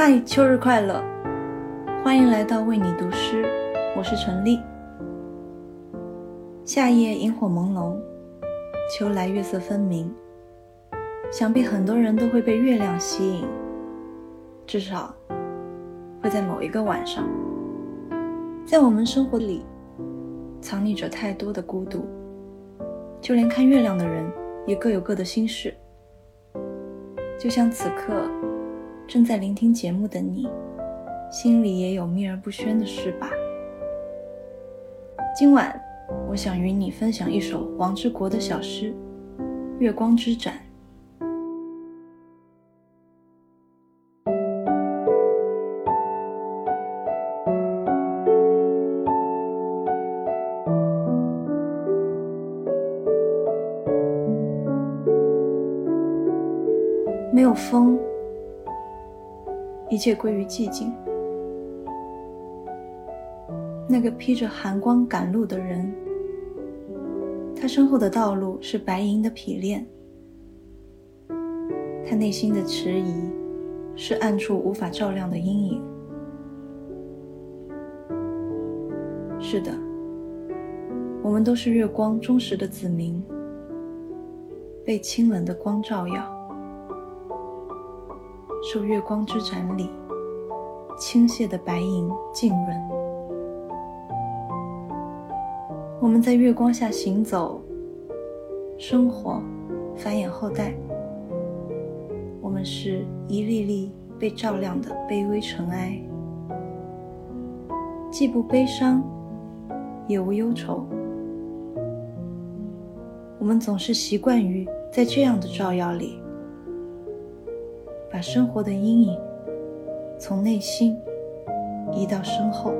嗨，秋日快乐！欢迎来到为你读诗，我是陈丽。夏夜萤火朦胧，秋来月色分明。想必很多人都会被月亮吸引，至少会在某一个晚上。在我们生活里，藏匿着太多的孤独，就连看月亮的人也各有各的心事。就像此刻正在聆听节目的你，心里也有秘而不宣的事吧。今晚，我想与你分享一首王之国的小诗《月光之展》。没有风，一切归于寂静。那个披着寒光赶路的人，他身后的道路是白银的匹练，他内心的迟疑是暗处无法照亮的阴影。是的，我们都是月光忠实的子民，被清冷的光照耀。受月光之展里倾泻的白银浸润，我们在月光下行走、生活、繁衍后代。我们是一粒粒被照亮的卑微尘埃，既不悲伤，也无忧愁。我们总是习惯于在这样的照耀里。把生活的阴影从内心移到身后。